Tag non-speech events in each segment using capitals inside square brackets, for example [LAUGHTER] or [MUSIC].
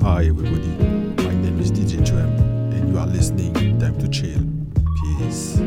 Hi everybody, my name is DJ Tram and you are listening Time to Chill. Peace.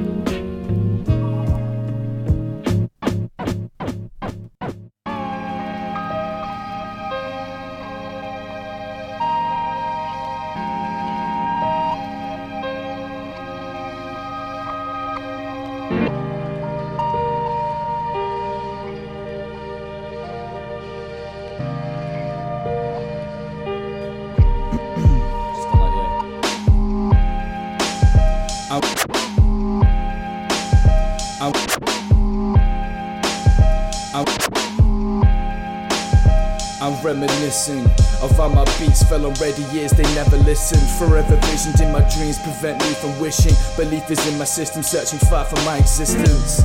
Of how my beats fell on ready years they never listened. Forever visions in my dreams prevent me from wishing. Belief is in my system, searching far for my existence.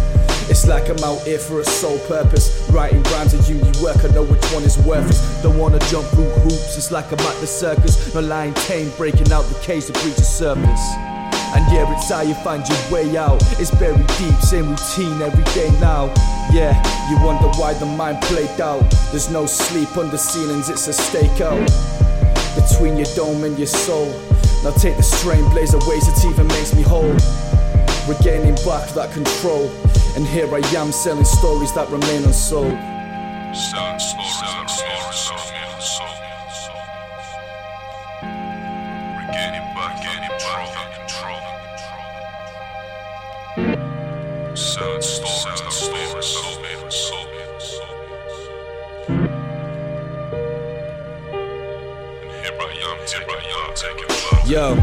It's like I'm out here for a sole purpose. Writing rhymes and uni work, I know which one is worthless. Don't wanna jump through hoops, it's like I'm at the circus. No lying tame, breaking out the cage to breach the surface. And yeah, it's how you find your way out. It's buried deep, same routine every day now. Yeah, you wonder why the mind played out. There's no sleep under ceilings, it's a stakeout. Between your dome and your soul. Now take the strain, blaze a ways it even makes me whole. Regaining back that control. And here I am selling stories that remain unsold. Selling stories, stories, stories, Yo.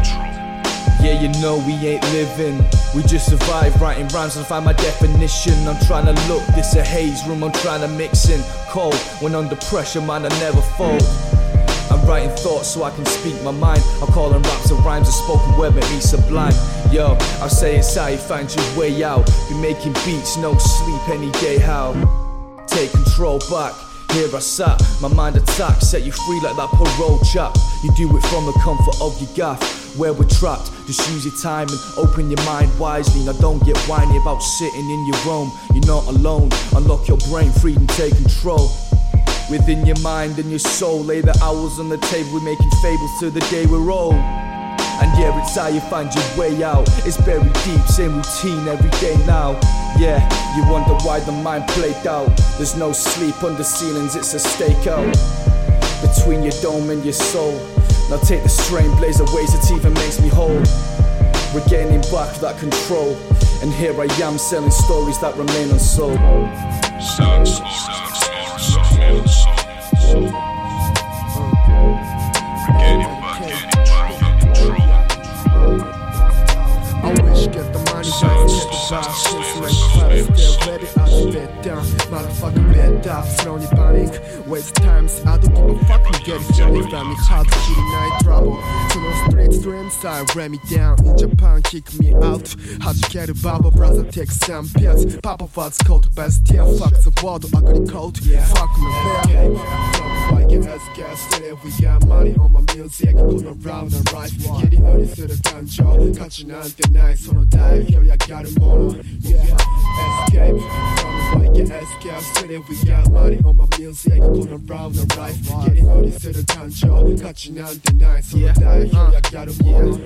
Yeah, you know we ain't living. We just survive writing rhymes and find my definition. I'm trying to look, this a haze room, I'm trying to mix in. Cold, when under pressure, man, I never fold. I'm writing thoughts so I can speak my mind. I'm calling raps and rhymes and spoken word make me sublime. Yo, I'll say it's how you find your way out. Be making beats, no sleep any day. How? Take control back. Here I sat, my mind attacked, set you free like that parole chap. You do it from the comfort of your gaff, where we're trapped. Just use your time and open your mind wisely. Now don't get whiny about sitting in your room. You're not alone. Unlock your brain, freedom, take control. Within your mind and your soul, lay the hours on the table. We're making fables till the day we're old. And yeah, it's how you find your way out. It's buried deep, same routine every day now. Yeah, you wonder why the mind played out. There's no sleep under ceilings, it's a stakeout. Between your dome and your soul. Now take the strain, blaze a ways it even makes me whole. Regaining back that control. And here I am selling stories that remain unsold. Get the Motherfucker, bed throw slowly panic Waste times, I don't give a fuck, you get it Johnny Ram me hard, shooting night trouble To the streets, dreams, I ram me down In Japan, kick me out How to get a bubble, brother, take some pills Papa was cold, best tier, fuck the world, ugly cold Fuck me, man Biking as gas steady, we got money on my music Go around and ride, get it early to the down, Catching on the night, so no die, I got him on. Yeah, escape so I get ass cash we got money on my music gonna round the right Getting uh. all this to the control 같이 나한테 나의 손을 다해 협약하려 모두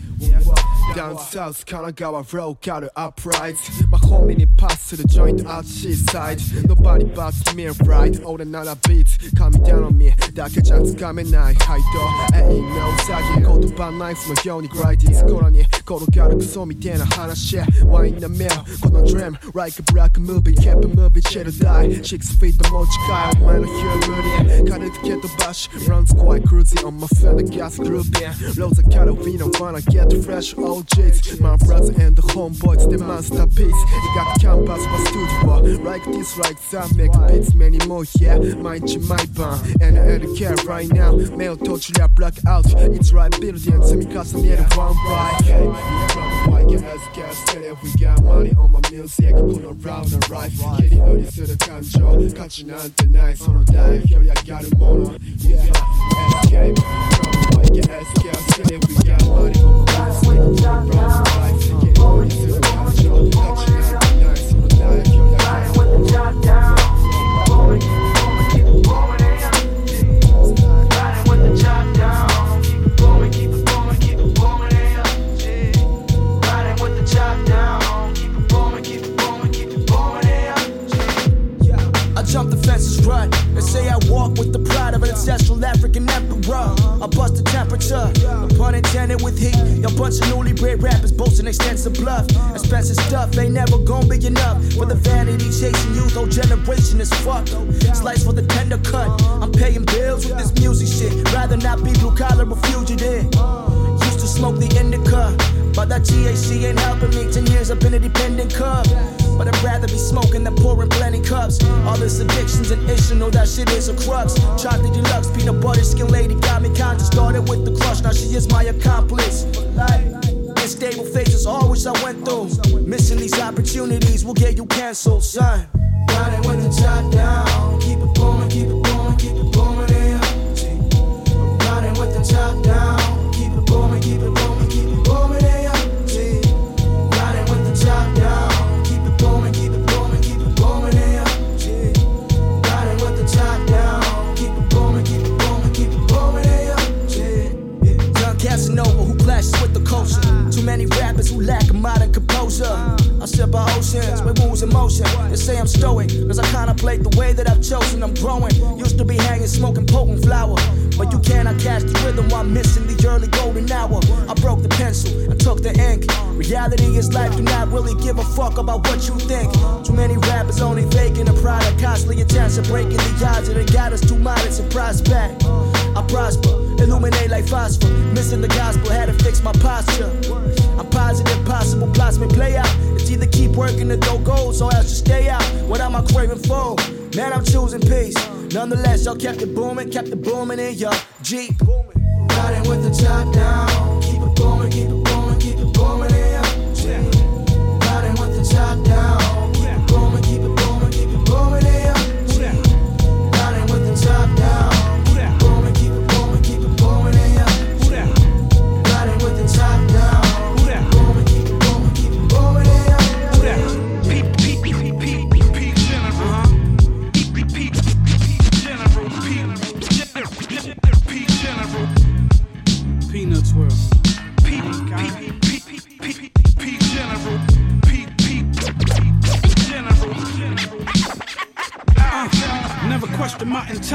Down south Kanagawa road got it upright. My homie need pass to the joint outside side. Nobody but me right All the night I beat Coming down on me 다 계좌掴면 나의 하이도 Ain't no 사기 고도반 나이프 너 형이 grinding 스코라니 걸어가는 그 소미 대나 share Wine in the mill 건너 dream. Like a black movie Keep it moving chill die six feet の持ち帰るお前のヒュー無理軽く蹴飛ばし runs quite cruising on my fender gas grooving Rosa Carolina wanna get fresh OGs my brother and the homeboys the masterpiece you got the campus for studio like this like that make beats many more yeah 毎日毎晩 and I don't care right now 目を閉じりゃ black out it's right building 積み重ねる one by White gas gas steady we got money on my music この round and right 蹴り 売りする感情価値なんてないその代表やがるもの Yeah escape from white gas gas steady we got money on my music こ the. They say I walk with the pride of an ancestral African emperor. I bust the temperature, no pun intended with heat. Your bunch of newly bred rappers boasting extensive bluff. Expensive stuff ain't never gonna be enough for the vanity chasing youth. Whole generation is fucked. Slice for the tender cut. I'm paying bills with this music shit. Rather not be blue collar or fugitive. To smoke the indica, but that THC ain't helping me. Ten years I've been a dependent cub. But I'd rather be smoking than pouring plenty cups. All this addiction's an issue, know that shit is a crux. Chocolate deluxe, peanut butter skin lady got me conscious. Started with the crush, now she is my accomplice. Unstable phases, which I went through. Missing these opportunities will get you canceled, son. Riding with the top down, keep it booming, keep it booming, keep it booming, yeah. Riding with the top down, Sip by oceans with moves in motion. They say I'm stoic, cause I contemplate the way that I've chosen. I'm growing. Used to be hanging, smoking potent flower. But you cannot catch the rhythm while missing the early golden hour. I broke the pencil and took the ink. Reality is life, do not really give a fuck about what you think. Too many rappers only faking a product, constantly attention, breaking the odds, and it got us too modest and prospect. I prosper, illuminate like phosphor. Missing the gospel, had to fix my posture. I'm positive, possible plots may play out. It's either keep working the dough goals or else just stay out. What am I craving for? Man, I'm choosing peace. Nonetheless, y'all kept it booming, kept it booming in your Jeep. Riding with the top down. Keep it booming, keep it booming,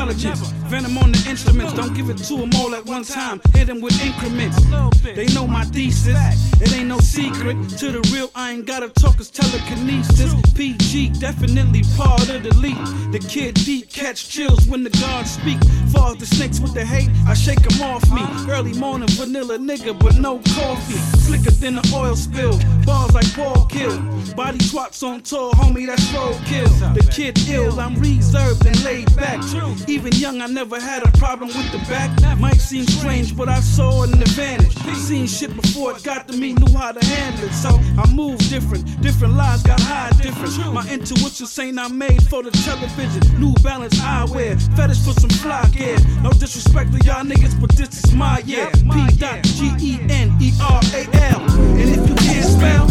intelligence. Venom on the instruments, don't give it to them all at one time. Hit them with increments. They know my thesis. It ain't no secret. To the real, I ain't gotta talk, it's telekinesis. PG, definitely part of the league. The kid deep catch chills when the guards speak. Fall the snakes with the hate, I shake them off me. Early morning vanilla nigga, but no coffee. Slicker than the oil spill. Balls like Paul Kill. Body swaps on tour, homie, that's road kill. The kid ill, I'm reserved and laid back. Even young, I never had a problem with the back. Might seem strange, but I saw an advantage. Seen shit before it got to me, knew how to handle it. So I move different. Different lives got high different. My intuition saying I'm made for the television. New balance eyewear, fetish for some fly gear. No disrespect to y'all niggas, but this is my year. P. G E N E R A L. And if you can't spell,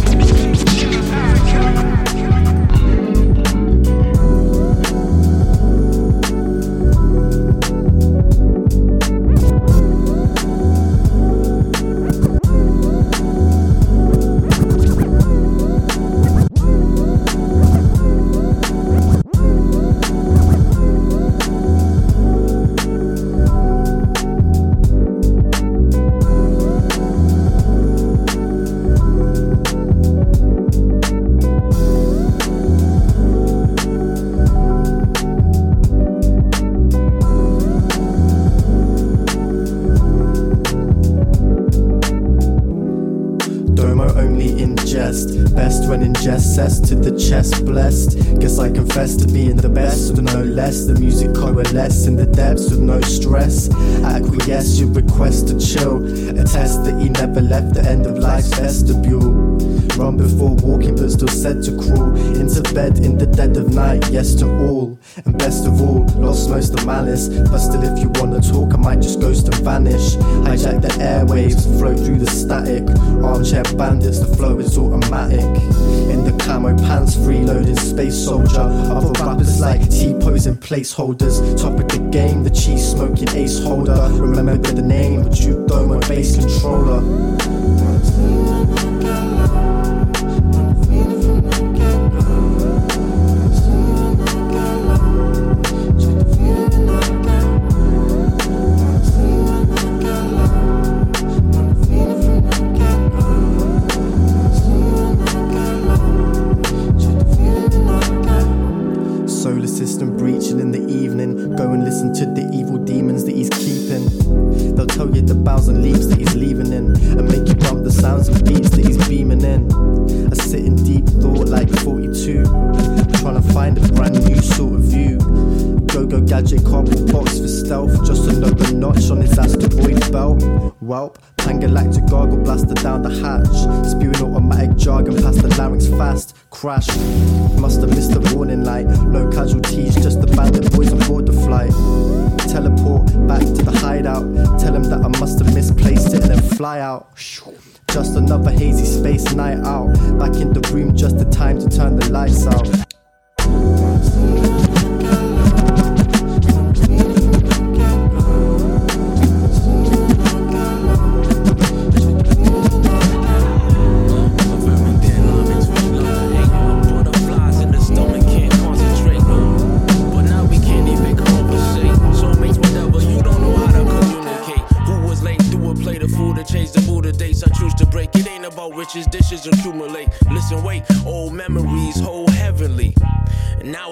stress. Acquiesce your request to chill. Attest that he never left the end of life's vestibule. Run before walking, but still said to crawl into bed in the dead of night. Yes to all, and best of all, lost most of malice. But still, if you wanna talk, I might just ghost and vanish. Hijack the airwaves, float through the static. Armchair bandits, the flow is automatic. In the camo pants, freeloading space soldier. Other rappers like T posing placeholders. Top of the game, the cheese smoking ace holder. Remember the name, but you throw Domo bass controller.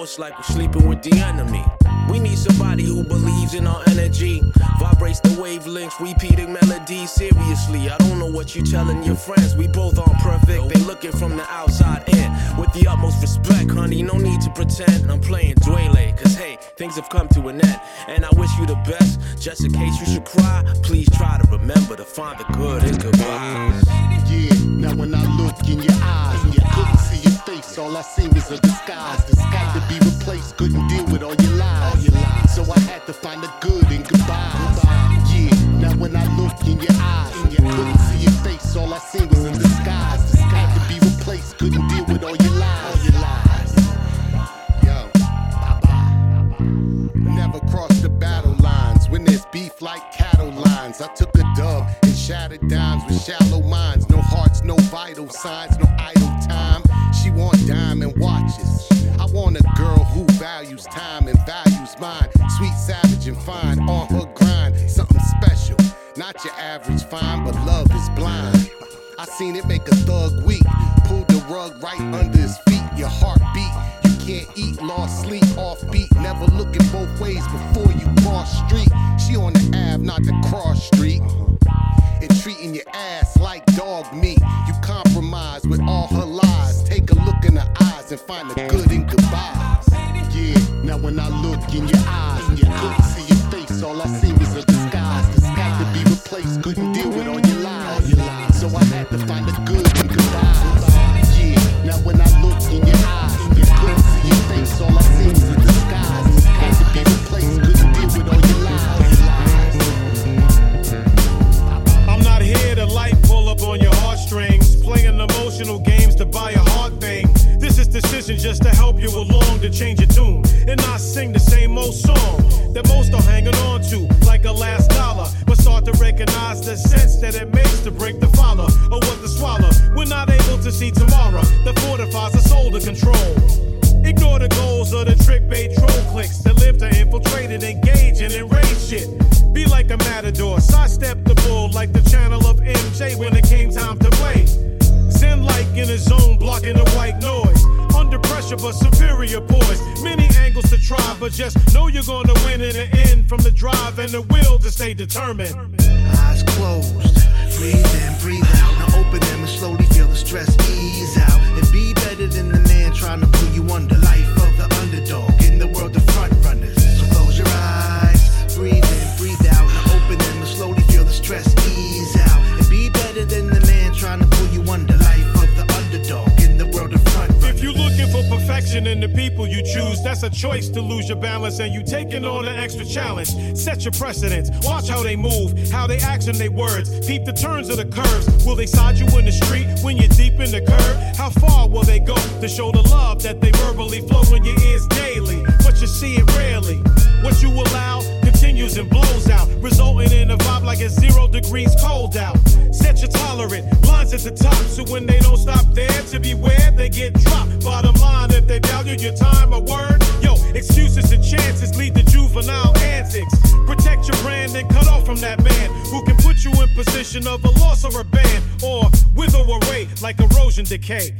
It's like we're sleeping with the enemy. We need somebody who believes in our energy. Vibrates the wavelengths, repeating melodies seriously. I don't know what you telling your friends. We both aren't perfect. They looking from the outside in. With the utmost respect, honey, no need to pretend. I'm playing Dwele, cause hey, things have come to an end. And I wish you the best. Just in case you should values time and values mine. Sweet, savage, and fine on her grind. Something special, not your average fine, but love is blind. I seen it make a thug weak. Pulled the rug right under his feet. Your heart beat. You can't eat, lost sleep, off beat. Never looking both ways before you cross street. She on the Ave, not the cross street. And treating your ass like dog meat. You compromise with all her lies. Take a look in her eyes and find the good when I look in your eyes, and couldn't see your face. All I see was a disguise. Disguise to be replaced. Couldn't deal with all your lies. So I had to find the good in goodbyes. Yeah, now when I look in your eyes, couldn't see your face. All I see was a disguise. Disguise to be replaced. Couldn't deal with all your lies. I'm not here to light pull up on your heartstrings, playing emotional games to buy a heart thing. This is decision just to help you along to change your tune and not sing the same old song that most are hanging on to like a last dollar. But start to recognize the sense that it makes to break the follow or what to swallow. We're not able to see tomorrow that fortifies the soul to control. Ignore the goals of the trick bait troll clicks that live to infiltrate and engage and enrage shit. Be like a matador, sidestep the bull like the channel of MJ when it came time to play. Zen like in a zone, blocking the pressure, but superior poise. Many angles to try, but just know you're gonna win in the end from the drive and the will to stay determined. Eyes closed, breathe in, breathe out. Now open them and slowly feel the stress ease out. And be better than the man trying to pull you under. Life people you choose, that's a choice to lose your balance and you taking on an extra challenge. Set your precedence. watch how they move, how they act and they words. Peep the turns of the curves. Will they side you in the street when you're deep in the curve? How far will they go to show the love that they verbally flow in your ears daily? But you see it rarely. What you allow continues and blows out, resulting in a vibe like it's zero degrees cold out. Set your tolerant lines at the top, so when they don't stop there to beware, they get dropped. Bottom line, if they value your time or word, yo, excuses and chances lead to juvenile antics. Protect your brand and cut off from that man who can put you in position of a loss or a ban, or wither away like erosion decay.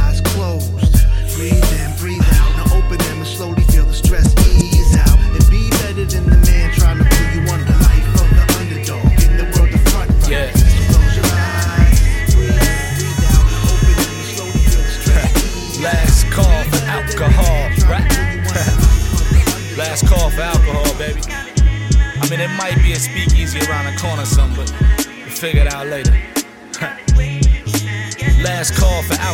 Eyes closed. Breathe in, breathe out. Now open them and slowly feel the stress ease better than the man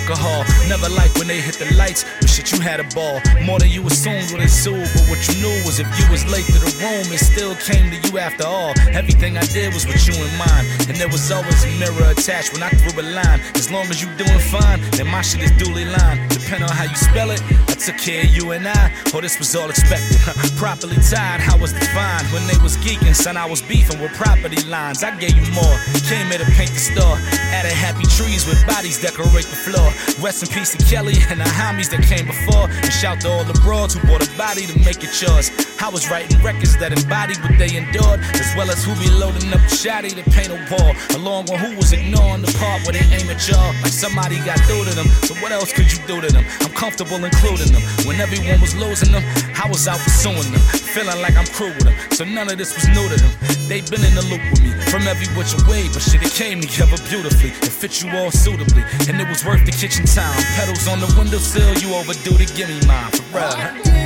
alcohol. Never like when they hit the lights, but shit, you had a ball. More than you assumed would ensue, but what you knew was if you was late to the room, it still came to you after all. Everything I did was with you in mind, and there was always a mirror attached when I threw a line. As long as you doing fine, then my shit is duly lined. Depend on how you spell it, Took care you and I. Oh, this was all expected. [LAUGHS] Properly tied, I was defined when they was geeking, son. I was beefing with property lines. I gave you more. Came here to paint the store. Added happy trees with bodies decorate the floor. Rest in peace to Kelly and the homies that came before. And shout to all the broads who bought a body to make it yours. I was writing records that embodied what they endured, as well as who be loading up the shotty to paint a wall. Along with who was ignoring the part where they aim at y'all. Like somebody got through to them. So what else could you do to them? I'm comfortable including them. When everyone was losing them, I was out pursuing them. Feeling like I'm crew with them. So none of this was new to them. They've been in the loop with me from every which way, but shit, it came together beautifully. It fit you all suitably, and it was worth the kitchen time. Pedals on the windowsill, you overdue to give me mine, for real.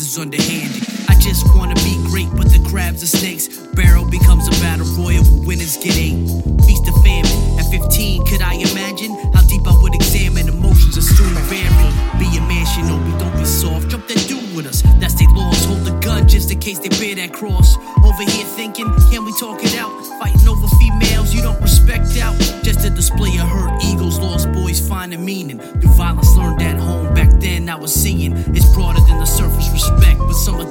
Is underhanded. I just wanna be great, but the crabs are snakes. Barrel becomes a battle royal winners get eight. Feast of famine. At 15, could I imagine how deep I would examine emotions of soon varying? Be a man, shinobi, don't be soft. Jump that dude with us. That's they laws. Hold the gun just in case they bear that cross. Over here thinking, can we talk it out? Fighting over females you don't respect out. Just a display of hurt egos, lost boys find a meaning. Through violence learned at home. Back then I was seeing it's broader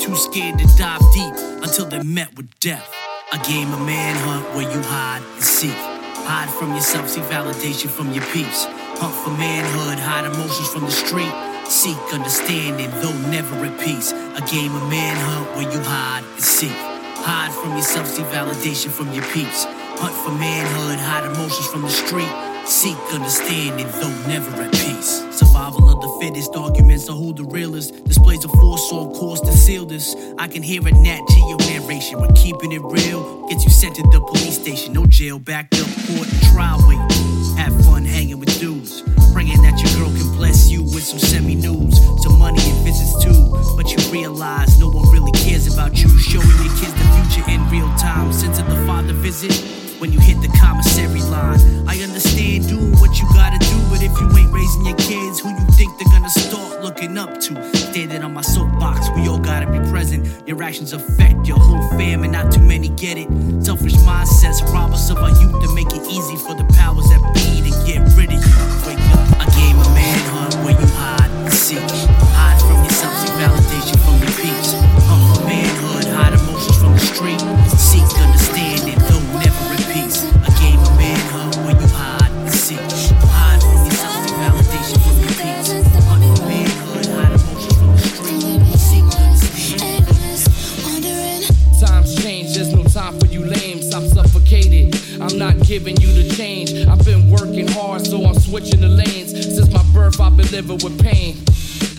too scared to dive deep until they met with death. A game of manhunt where you hide and seek. Hide from yourself, seek validation from your peeps. Hunt for manhood, hide emotions from the street. Seek understanding, though never at peace. A game of manhunt where you hide and seek. Hide from yourself, seek validation from your peeps. Hunt for manhood, hide emotions from the street. Seek understanding, though never at peace. Survival of the fittest, arguments of who the realest. Displays of force on course to seal this. I can hear a Nat Geo narration, but keeping it real gets you sent to the police station. No jail, backed up court trial waiting. Have fun hanging with dudes. Praying that your girl can bless you with some semi nudes, some money and visits too. But you realize no one really cares about you. Showing your kids the future in real time. Since the father visit when you hit the commissary line. I understand doing what you gotta do, but if you ain't raising your kids, who you think they're gonna start looking up to? Standing on my soapbox, we all gotta be present. Your actions affect your whole fam, and not too many get it. Selfish mindsets rob us of our youth to make it easy for the powers that be to get rid of you. Wake up, a game of manhunt where you hide and seek. Giving you the change. I've been working hard, so I'm switching the lanes. Since my birth, I've been living with pain.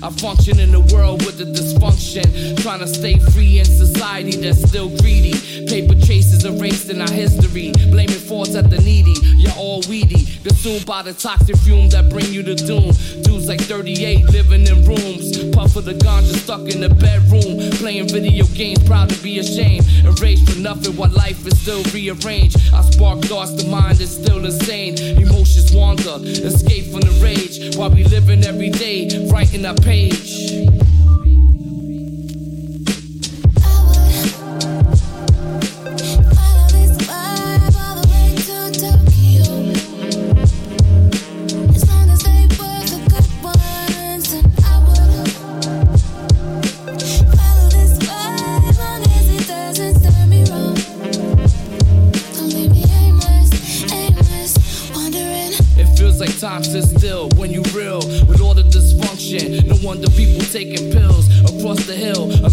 I function in a world with a dysfunction. Trying to stay free in society that's still greedy. Paper chases erased in our history. Blaming faults at the needy. You're all weedy. Consumed by the toxic fume that bring you to doom. Dudes like 38 living in rooms. Puff of the ganja stuck in the bedroom. Playing video games, proud to be ashamed. Erased for nothing while life is still rearranged. I spark thoughts, the mind is still insane. Emotions wander, escape from the rage. While we living every day, writing our page.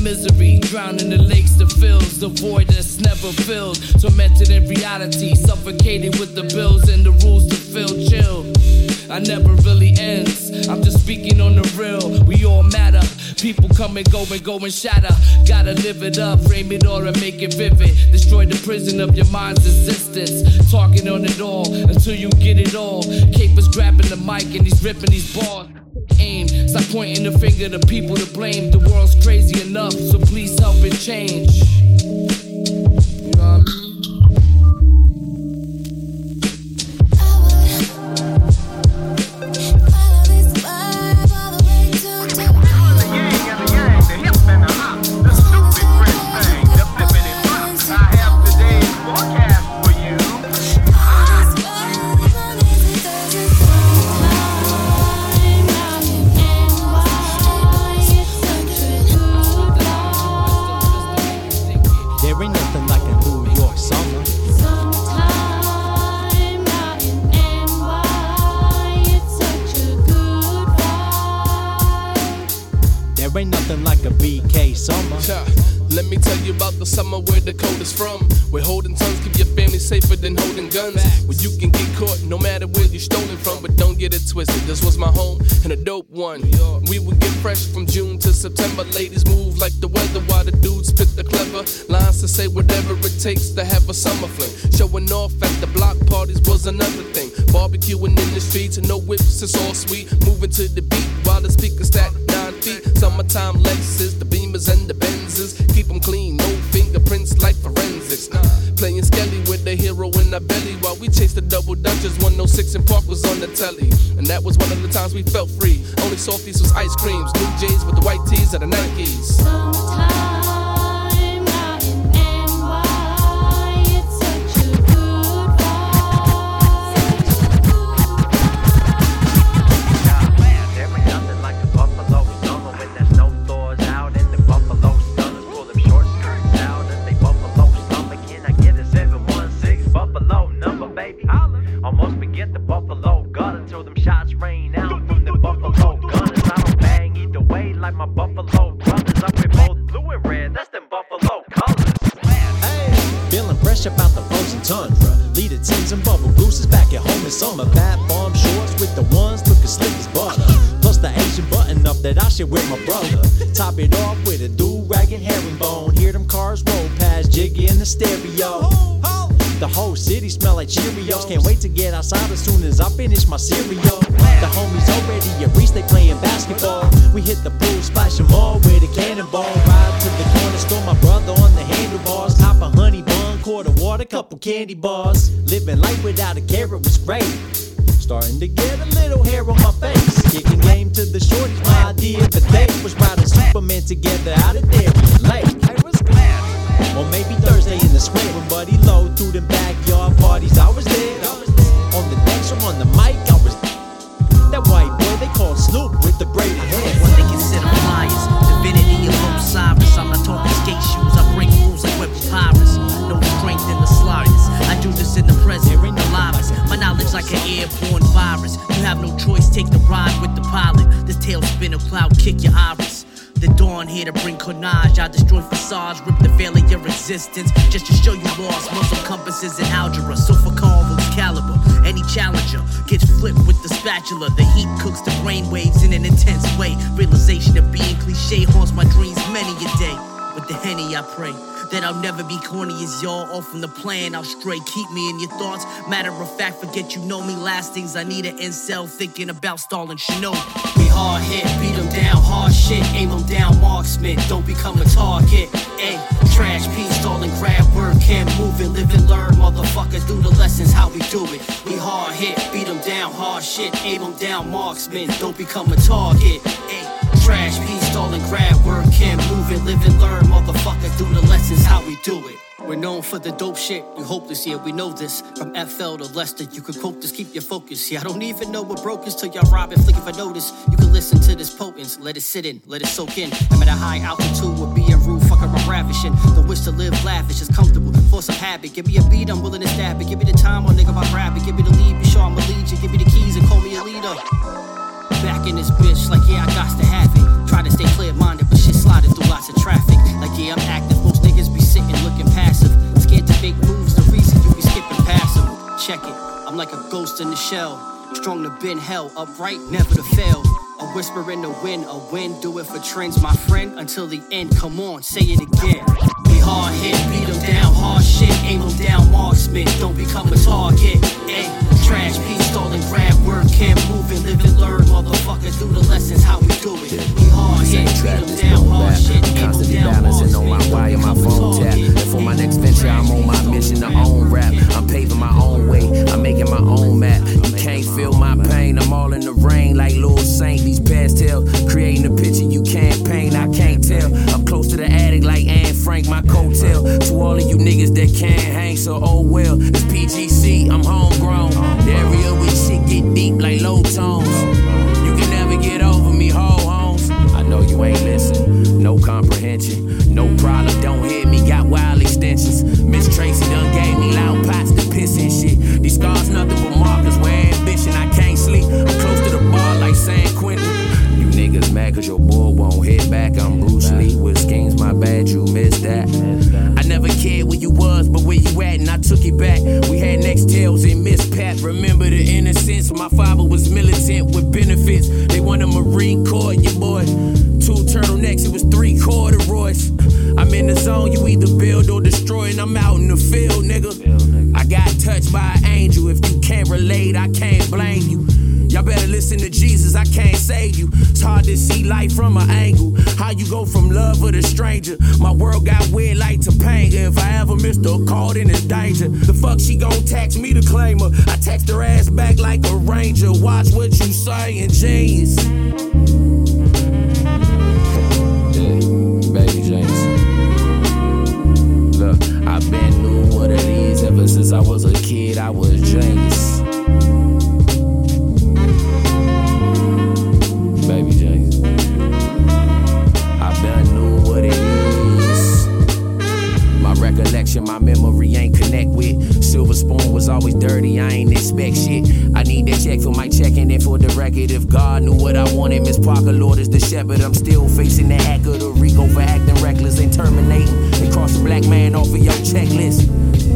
Misery, drowning in lakes that fills the void that's never filled. Tormented in reality, suffocated with the bills and the rules to feel chill. I never really ends. I'm just speaking on the real. We all matter. People come and go and go and shatter. Gotta live it up, frame it all and make it vivid. Destroy the prison of your mind's existence. Talking on it all until you get it all. Capers grabbing the mic and he's ripping these bars. Aim, stop pointing the finger to people to blame. The world's crazy enough, so please help it change. To have a summer fling. Showing off at the block parties was another thing. Barbecuing in the streets, no whips, it's all sweet. Moving to the beat while the speakers stack nine feet. Summertime Lexus, the Beamers and the Benzes. Keep them clean, no fingerprints like forensics. Playing Skelly with the hero in our belly while we chased the double dutchers. 106 and Park was on the telly. And that was one of the times we felt free. Only softies was ice creams, new jeans with the white tees and the Nikes. Cannonball. Ride to the corner store, my brother on the handlebars. Cop a honey bun, quarter water, couple candy bars. Living life without a carrot was great. Starting to get a little hair on my face. Kicking game to the shorties, my idea of the day was riding Superman together out of there late. Or maybe Thursday in the square when Buddy Low through them backyard parties. I was there. On the decks or on the mic, I was that white boy they call Snoop the present, the livest. My knowledge like an airborne virus. You have no choice, take the ride with the pilot. This tailspin of cloud kick your iris. The dawn here to bring carnage. I destroy facades, rip the veil of your existence. Just to show you lost muscle compasses and algebra. So for convos, caliber. Any challenger gets flipped with the spatula. The heat cooks the brainwaves in an intense way. Realization of being cliche haunts my dreams many a day. With the henny, I pray that I'll never be corny as y'all. Off from the plan, I'll stray. Keep me in your thoughts. Matter of fact, forget you know me. Last things I need an incel thinking about stalling Shinobi. We hard hit, beat 'em down, hard shit, aim 'em down, marksman. Don't become a target. Ayy, trash piece, stalling, grab word, can't move it, live and learn, motherfucker. Do the lessons, how we do it. We hard hit, beat 'em down, hard shit, aim 'em down, marksman. Don't become a target. Ayy, trash piece, stalling, grab word, can't move it, live and learn, motherfucker. Do the lessons, how we do it. We're known for the dope shit. You hopeless, yeah, we know this. From FL to Leicester, you can quote this, keep your focus. Yeah, I don't even know what broke is till y'all rob flick if I notice. You can listen to this potence, let it sit in, let it soak in. I'm at a high altitude with being rude, fucker, I'm ravishing. The wish to live lavish is comfortable, force of habit. Give me a beat, I'm willing to stab it. Give me the time, oh nigga, I grab it. Give me the lead, be sure I'm a lead. Give me the keys and call me a leader. Back in this bitch, like yeah, I got to have it. Try to stay clear minded, but shit sliding through lots of traffic. Like yeah, I'm active, most niggas be sitting looking passive. Scared to make moves, the reason you be skipping past. Check it, I'm like a ghost in the shell. Strong to bend hell, upright, never to fail. A whisper in the wind, a wind, do it for trends, my friend, until the end. Come on, say it again. We hard hit, beat 'em down, hard shit, aim 'em down, marksman. Don't become a target. Ayy, trash piece, stalling, grab can't move it, live and learn, motherfucker. Do the lessons, how we do it. We hard hit, beat 'em down, hard shit, Constantly balancing on my wire, my phone tap. And for my next venture, I'm on my mission to own rap. I'm paving my own way, I'm making my own map. You can't feel my pain, I'm all in the rain like Lil Saint. These pastels, creating a picture you can't paint, I can't tell. I'm close to the attic like Anne Frank, my coattail. To all of you niggas that can't hang, so oh well. It's PGC, I'm homegrown. Area with shit get deep like low tones. You can never get over me, ho homes. I know you ain't listen, no comprehension, no problem. Don't hit me, got wild extensions. Miss Tracy done gave me loud pots to piss and shit. These scars nothing but markers where ambition I can't sleep. I'm close to the bar like San Quentin. You niggas mad cause your boy won't hit back. I'm Bruce Lee with schemes, my bad, you missed that. I never cared where you was, but where you at, and I took it back. We had next tails Miss Pat. Remember the innocence? My father was militant with benefits. They want a Marine Corps, your boy. Two turtlenecks, it was three corduroys. I'm in the zone, you either build or destroy, and I'm out in the field, nigga. I got touched by an angel. If you can't relate, I can't blame you. Y'all better listen to Jesus, I can't save you. It's hard to see life from an angle. How you go from love with a stranger? My world got weird like Topanga. If I ever missed a call, then it's danger. The fuck she gon' tax me to claim her? I text her ass back like a ranger. Watch what you saying, genius. Always dirty, I ain't expect shit. I need that check for my check and then for the record. If God knew what I wanted, Miss Parker, Lord is the shepherd. I'm still facing the act of the Rico for acting reckless and terminating. And cross a black man off of your checklist.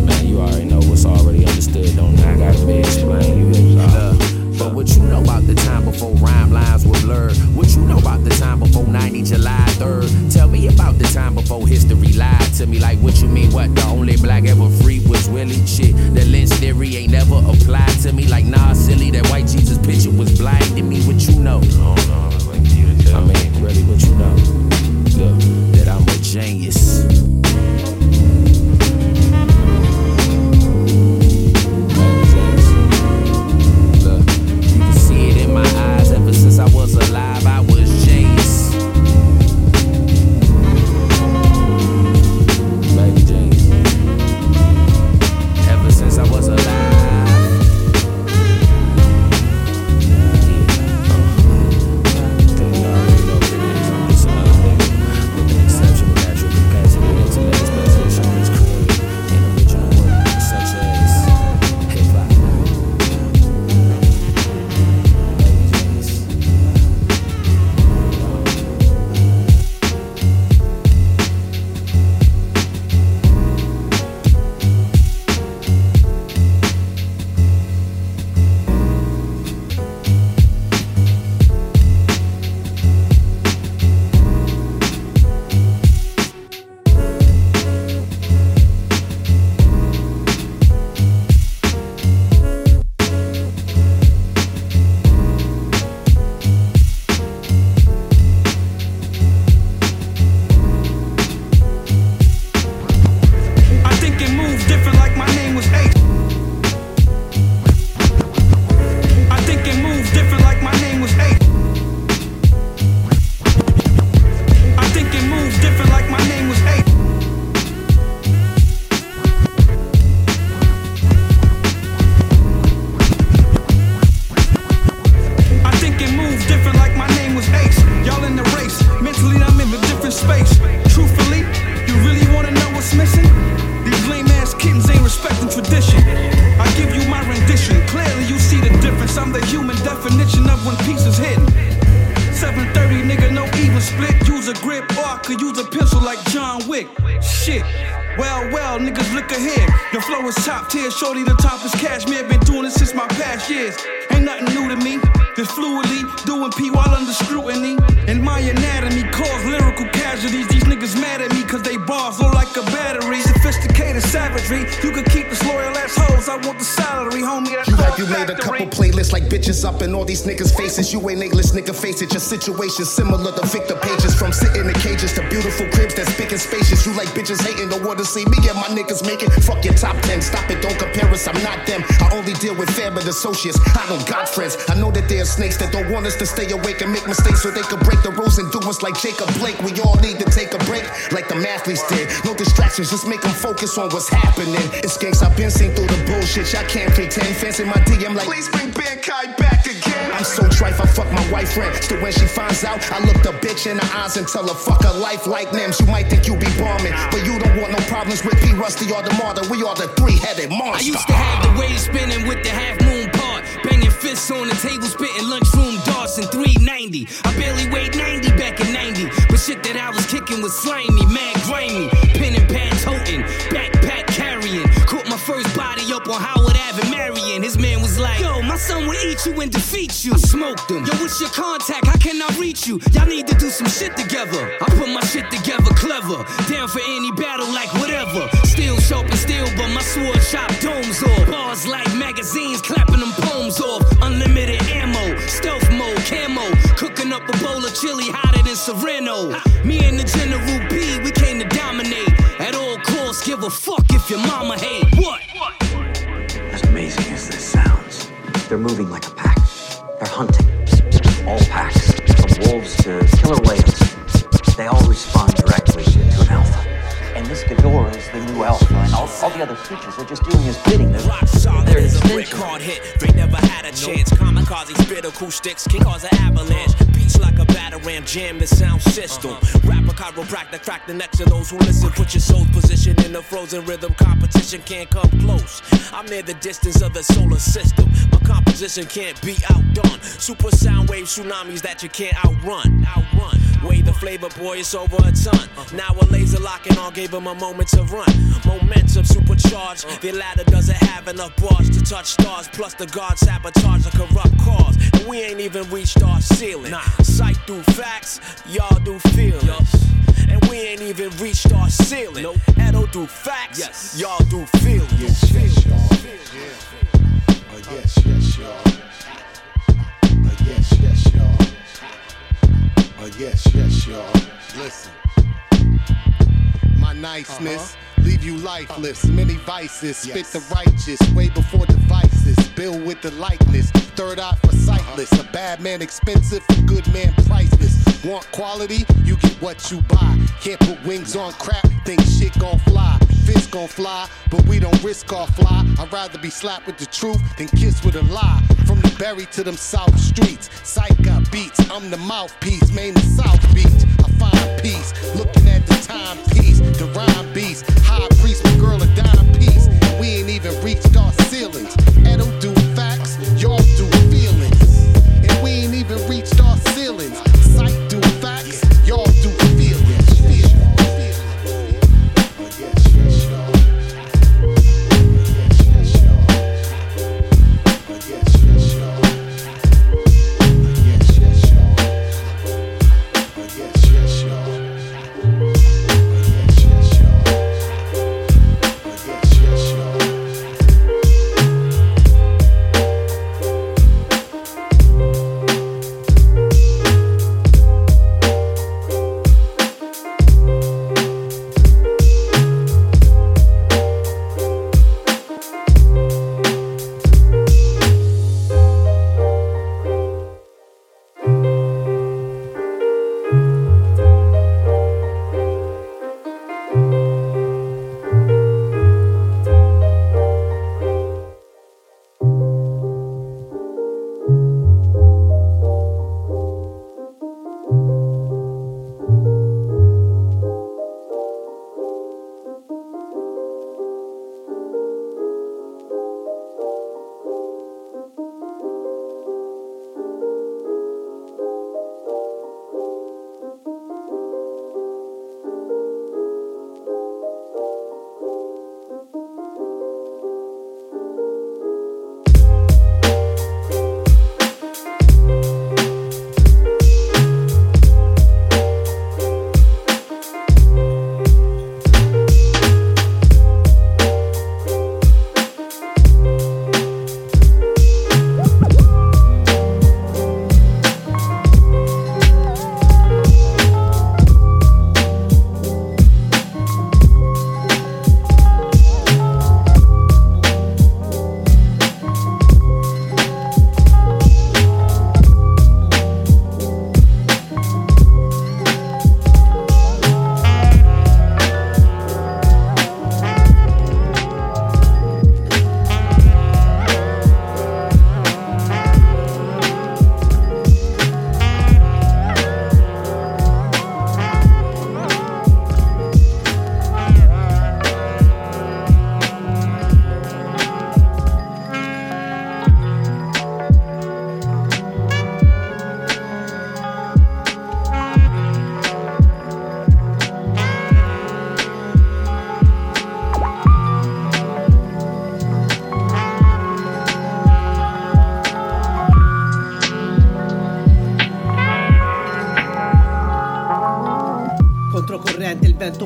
Man, you already know what's already understood, don't I? Gotta be explained. You uh, but what you know about the time before rhyme lines were blurred? What you know about the time before 90 July 3rd? Tell me about the time before history lied to me. Like, what you mean? What? The only black ever free was Willie? Shit, the lynch theory ain't never applied to me. Like, nah, silly, that white Jesus picture was blinding me. What you know? I mean, really, what you know? Look, that I'm a genius. Niggas look ahead. Your flow is top tier, shorty, the top is cashmere. Been doing it since my past years. Ain't nothing new to me. Just fluidly doing P while under scrutiny. And my anatomy cause lyrical casualties. These niggas mad at me cause they bars low like a battery. Sophisticated savagery. You can keep the loyal assholes. I want the salary, homie. That's You all like you made a couple playlists like bitches up in all these niggas' faces. You ain't A-list nigga face it. Your situation similar to Victor Pages. From sitting in cages to beautiful cribs that's big and spacious. You like bitches hating the water see me and my niggas make it. Fuck your top 10. Stop it, don't compare us. I'm not them. I only deal with fair but associates. I don't got friends. I know that there are snakes that don't want us to stay awake and make mistakes so they could break the rules and do us like Jacob Blake. We all need to take a break like the mathletes did. No distractions, just make them focus on what's happening. It's gangs I've been seen through the bullshit. Y'all can't pretend. Fancy my DM like, please bring Ben Kai back again. I'm so trife, I fuck my wife friend. Still when she finds out, I look the bitch in the eyes and tell her fuck her life like Nims. You might think you be bombing, but you don't want no problems with P. Rusty or the martyr. We are the three-headed monster. I used to have the wave spinning with the half moon part. On the table, spitting lunchroom Dawson 390. I barely weighed 90 back in 90. But shit that I was kicking was slimy, mad grimy. Pen and pad toting, backpack carrying. Caught my first body up on Howard Ave in Marion. His man was like, Yo, my son will eat you and defeat you. I smoked him. Yo, what's your contact? How can I reach you? Y'all need to do some shit together. I put my shit together clever. Down for any battle, like whatever. Still sharp and steel, but my sword chop chili hotter than Serrano. Me and the General B, we came to dominate. At all costs, give a fuck if your mama hate. What? As amazing as this sounds, they're moving like a pack. They're hunting. All packs, from wolves to killer whales, they all respond directly to an alpha. And this Ghidorah is the new alpha, all, the other creatures are just doing his bidding. They're, Rock solid they're as a brick hard hit. They never had a chance. Kamikaze spit acoustics can cause an avalanche. Beats like a batter ram, jam the sound system. Uh-huh. Rapper chiropractor, crack the necks of those who listen. Put your soul's position in a frozen rhythm. Competition can't come close. I'm near the distance of the solar system. My composition can't be outdone. Super sound wave tsunamis that you can't outrun. Outrun. Way the flavor, boy, it's over a ton. Uh-huh. Now a laser locking all gave him a moment to run. Momentum supercharged. The ladder doesn't have enough bars to touch stars. Plus the guard sabotage a corrupt cause. And we ain't even reached our ceiling. Nah. Sight through facts, y'all do feelings. And we ain't even reached our ceiling. Nope. Edo do facts, yes. y'all do feelings. Yes, yes, y'all. Uh, yes, yes, y'all. Uh, yes, yes, y'all. Uh, yes, yes, y'all. Listen. My niceness leave you lifeless. Many vices, spit the righteous way before devices. Build with the likeness. Third eye for sightless. Uh-huh. A bad man expensive, a good man priceless. Want quality? You get what you buy. Can't put wings on crap. Think shit gon' fly. Fist gon' fly, but we don't risk our fly. I'd rather be slapped with the truth than kissed with a lie. From the berry to them south streets. Sight got beats. I'm the mouthpiece, main the South Beach. I find peace. Looking at the timepiece, the rhyme beast. High priest, my girl a dime piece. We ain't even reached our ceilings.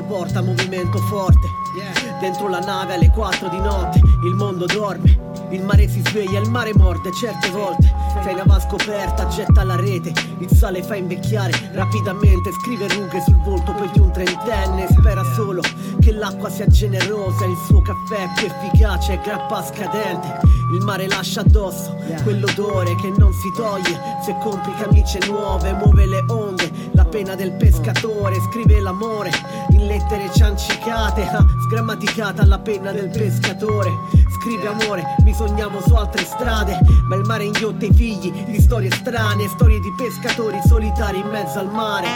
Porta movimento forte. Dentro la nave alle 4 di notte, il mondo dorme. Il mare si sveglia, il mare morde certe volte. Sei una va scoperta, getta la rete. Il sale fa invecchiare rapidamente, scrive rughe sul volto poi di un trentenne. Spera solo che l'acqua sia generosa, il suo caffè più efficace grappa scadente. Il mare lascia addosso quell'odore che non si toglie. Se compri camicie nuove, muove le onde. La pena del pescatore scrive l'amore lettere ciancicate, sgrammaticata la penna del pescatore. Scrive amore, mi sognavo su altre strade, ma il mare inghiotte i figli di storie strane, storie di pescatori solitari in mezzo al mare.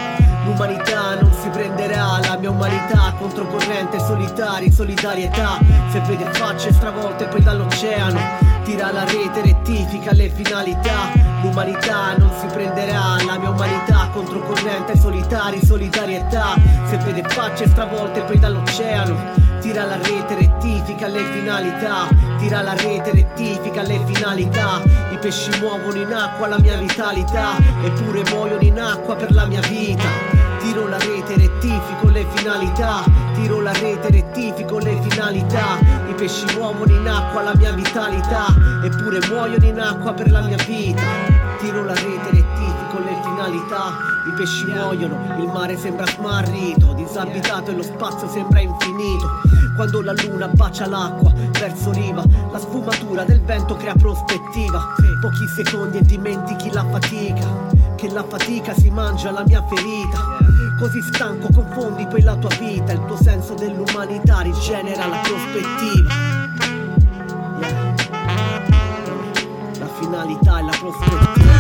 L'umanità non si prenderà, la mia umanità controcorrente, solitari, solidarietà. Se vede facce stravolte poi dall'oceano, tira la rete, rettifica le finalità. L'umanità non si prenderà, la mia umanità controcorrente, solitari, solidarietà. Se vede facce stravolte poi dall'oceano, tira la rete, rettifica le finalità. Tira la rete, rettifica le finalità. I pesci muovono in acqua la mia vitalità, eppure muoiono in acqua per la mia vita. Tiro la rete, rettifico le finalità. Tiro la rete, rettifico le finalità. I pesci muovono in acqua la mia vitalità, eppure muoiono in acqua per la mia vita. Tiro la rete, rettifico le finalità. I pesci muoiono, il mare sembra smarrito, disabitato e lo spazio sembra infinito. Quando la luna bacia l'acqua verso riva, la sfumatura del vento crea prospettiva. Pochi secondi e dimentichi la fatica, che la fatica si mangia la mia ferita. Così stanco confondi poi la tua vita, il tuo senso dell'umanità rigenera la prospettiva. La finalità e la prospettiva.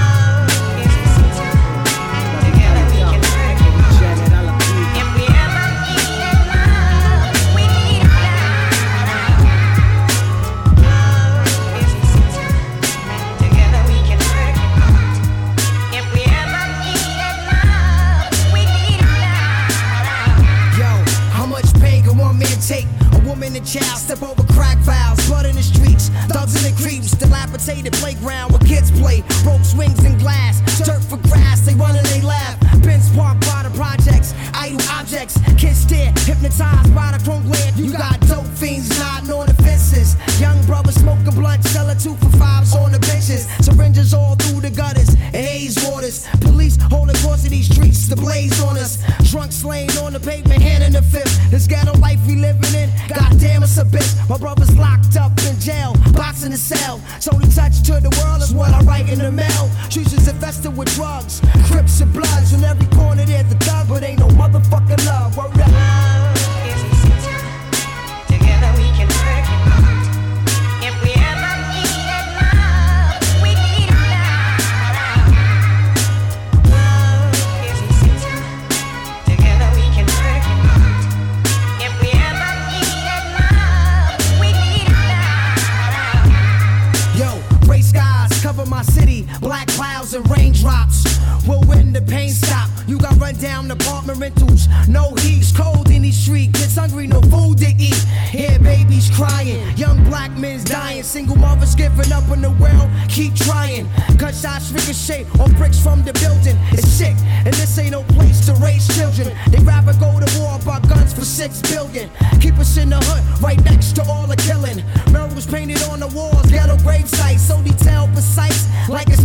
Down apartment rentals, no heat, cold in these streets. Kids hungry, no food to eat. Hear babies crying, young black men's dying, single mothers giving up on the world. Keep trying. Gunshots ricochet on bricks from the building. It's sick, and this ain't no place to raise children. They rather go to war about guns for six billion. Keep us in the hood, right next to all the killing. Murals painted on the walls, ghetto grave sites, so detailed precise, like it's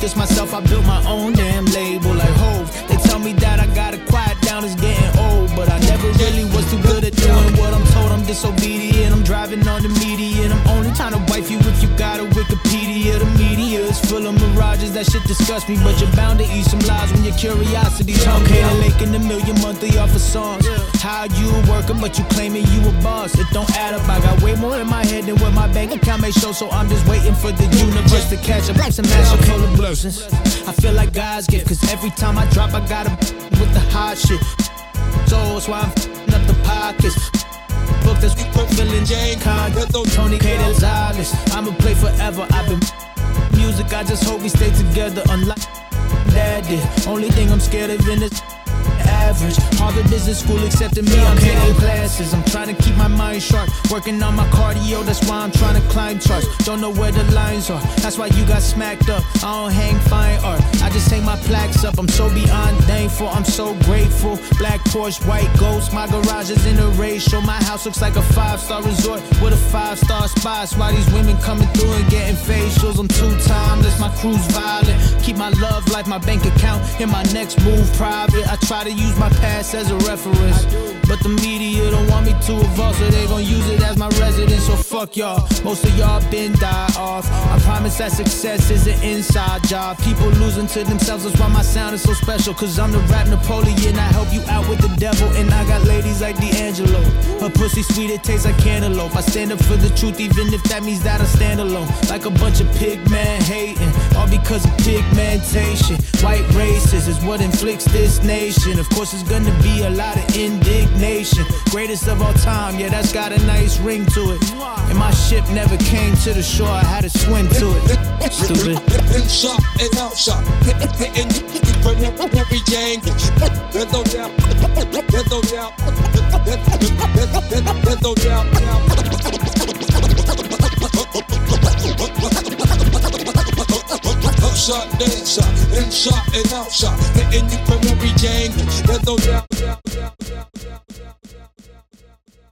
this myself, I built that shit disgusts me. But you're bound to eat some lies when your curiosity's hungry. I'm making a million monthly off of songs. How you working, but you claiming you a boss. It don't add up. I got way more in my head than what my bank account may show. So I'm just waiting for the universe to catch up. Some mash full of blessings. I feel like God's gift, cause every time I drop, I gotta with the hot shit. So that's why I'm fing up the pockets. Book this feeling Jane Con, Tony K. Gonzalez. I'ma play forever. I've been music, I just hope we stay together. Unlike did. Only thing I'm scared of in this average. Harvard Business School accepting me. I'm taking classes. I'm trying to keep my mind sharp. Working on my cardio, that's why I'm trying to climb charts. Don't know where the lines are. That's why you got smacked up. I don't hang fine art. I just hang my plaques up. I'm so beyond thankful. I'm so grateful. Black Porsche, white ghost. My garage is in a ratio. My house looks like a five star resort with a five star spot. Why these women coming through and getting facials? I'm two timeless. My crew's violent. Keep my love life, my bank account, and my next move private. I try to use my past as a reference. But the media don't want me to evolve, so they gon' use it as my residence. So fuck y'all. Most of y'all been die off. I promise that success is an inside job. People losing to themselves, that's why my sound is so special. Cause I'm the rap Napoleon. I help you out with the devil. And I got ladies like D'Angelo. Her pussy sweet, it tastes like cantaloupe. I stand up for the truth, even if that means that I stand alone. Like a bunch of pig men hating. All because of pigmentation. White races is what inflicts this nation. Of course, it's gonna be a lot of indignation. Greatest of all time, yeah, that's got a nice ring to it. And my ship never came to the shore, I had to swim to it. Stupid shot, down shot, in shot, and out shot, hitting you from every angle. There's no doubt.